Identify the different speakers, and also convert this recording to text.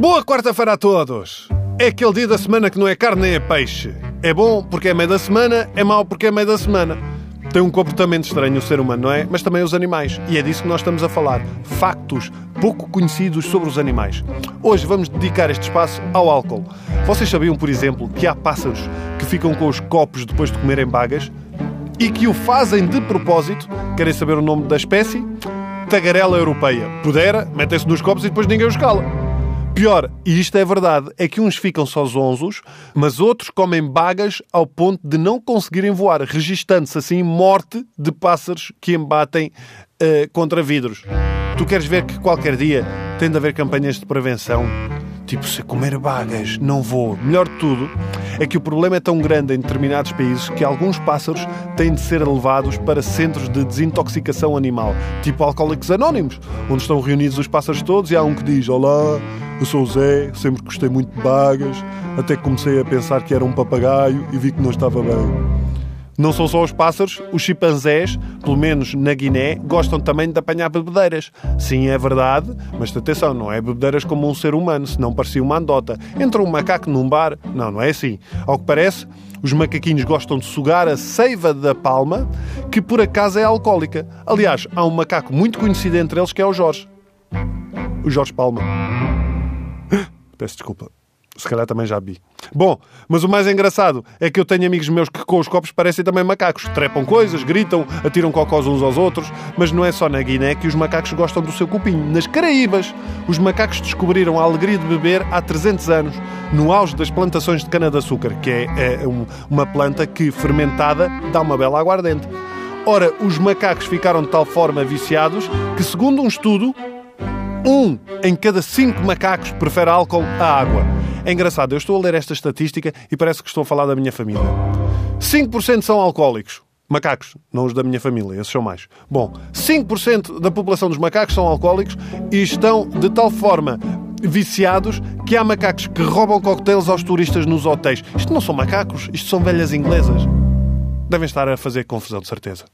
Speaker 1: Boa quarta-feira a todos! É aquele dia da semana que não é carne nem é peixe. É bom porque é meio da semana, é mau porque é meio da semana. Tem um comportamento estranho o ser humano, não é? Mas também os animais. E é disso que nós estamos a falar. Factos pouco conhecidos sobre os animais. Hoje vamos dedicar este espaço ao álcool. Vocês sabiam, por exemplo, que há pássaros que ficam com os copos depois de comerem bagas e que o fazem de propósito? Querem saber o nome da espécie? Tagarela europeia. Pudera, metem-se nos copos e depois ninguém os cala. Pior, e isto é verdade, é que uns ficam só zonzos, mas outros comem bagas ao ponto de não conseguirem voar, registando-se assim morte de pássaros que embatem uh, contra vidros. Tu queres ver que qualquer dia tem de haver campanhas de prevenção? Tipo, se comer bagas, não vou. Melhor de tudo é que o problema é tão grande em determinados países que alguns pássaros têm de ser levados para centros de desintoxicação animal, tipo alcoólicos anónimos, onde estão reunidos os pássaros todos e há um que diz: Olá, eu sou o Zé, sempre gostei muito de bagas, até que comecei a pensar que era um papagaio e vi que não estava bem. Não são só os pássaros, os chimpanzés, pelo menos na Guiné, gostam também de apanhar bebedeiras. Sim, é verdade, mas atenção, não é bebedeiras como um ser humano, senão parecia uma andota. Entra um macaco num bar, não, não é assim. Ao que parece, os macaquinhos gostam de sugar a seiva da palma, que por acaso é alcoólica. Aliás, há um macaco muito conhecido entre eles que é o Jorge. O Jorge Palma. Peço desculpa. Se calhar também já vi. Bom, mas o mais engraçado é que eu tenho amigos meus que com os copos parecem também macacos. Trepam coisas, gritam, atiram cocós uns aos outros. Mas não é só na Guiné que os macacos gostam do seu cupim. Nas Caraíbas, os macacos descobriram a alegria de beber há 300 anos, no auge das plantações de cana-de-açúcar, que é, é um, uma planta que, fermentada, dá uma bela aguardente. Ora, os macacos ficaram de tal forma viciados que, segundo um estudo, um em cada cinco macacos prefere álcool à água. É engraçado, eu estou a ler esta estatística e parece que estou a falar da minha família. 5% são alcoólicos. Macacos, não os da minha família, esses são mais. Bom, 5% da população dos macacos são alcoólicos e estão de tal forma viciados que há macacos que roubam coquetéis aos turistas nos hotéis. Isto não são macacos, isto são velhas inglesas. Devem estar a fazer confusão, de certeza.